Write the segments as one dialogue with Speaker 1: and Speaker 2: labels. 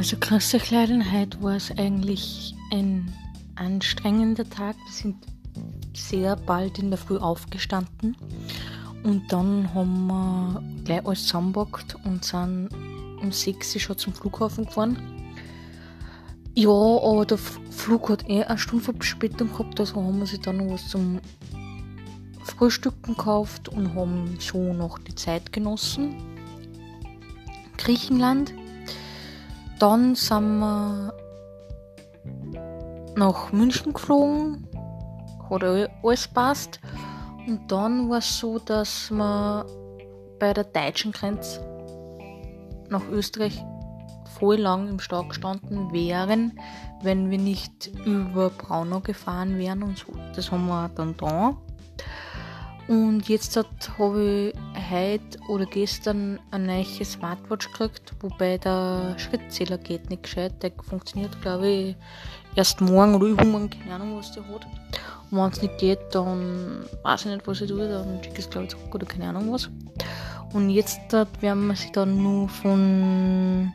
Speaker 1: Also Leute, heute war es eigentlich ein anstrengender Tag. Wir sind sehr bald in der Früh aufgestanden und dann haben wir gleich alles zusammengepackt und sind um 6 Uhr schon zum Flughafen gefahren. Ja, aber der Flug hat eh eine Stunde Verspätung gehabt, also haben wir sich dann noch was zum Frühstücken gekauft und haben so noch die Zeit genossen. Griechenland. Dann sind wir nach München geflogen, hat alles passt. Und dann war es so, dass wir bei der deutschen Grenze nach Österreich voll lang im Stau gestanden wären, wenn wir nicht über Braunau gefahren wären und so. Das haben wir dann da. Und jetzt habe ich heute oder gestern eine neue Smartwatch gekriegt, wobei der Schrittzähler geht nicht gescheit. Der funktioniert, glaube ich, erst morgen oder übermorgen, keine Ahnung, was der hat. Und wenn es nicht geht, dann weiß ich nicht, was ich tue, dann schicke ich es, glaube ich, zurück oder keine Ahnung was. Und jetzt werden wir sich dann nur von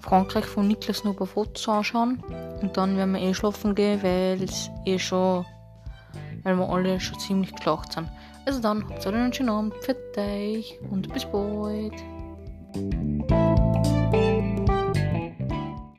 Speaker 1: Frankreich von Niklas noch ein paar Fotos anschauen. Und dann werden wir eh schlafen gehen, weil es eh schon, weil wir alle schon ziemlich geschlacht sind. Also dann, habt einen schönen Abend, für euch und bis bald.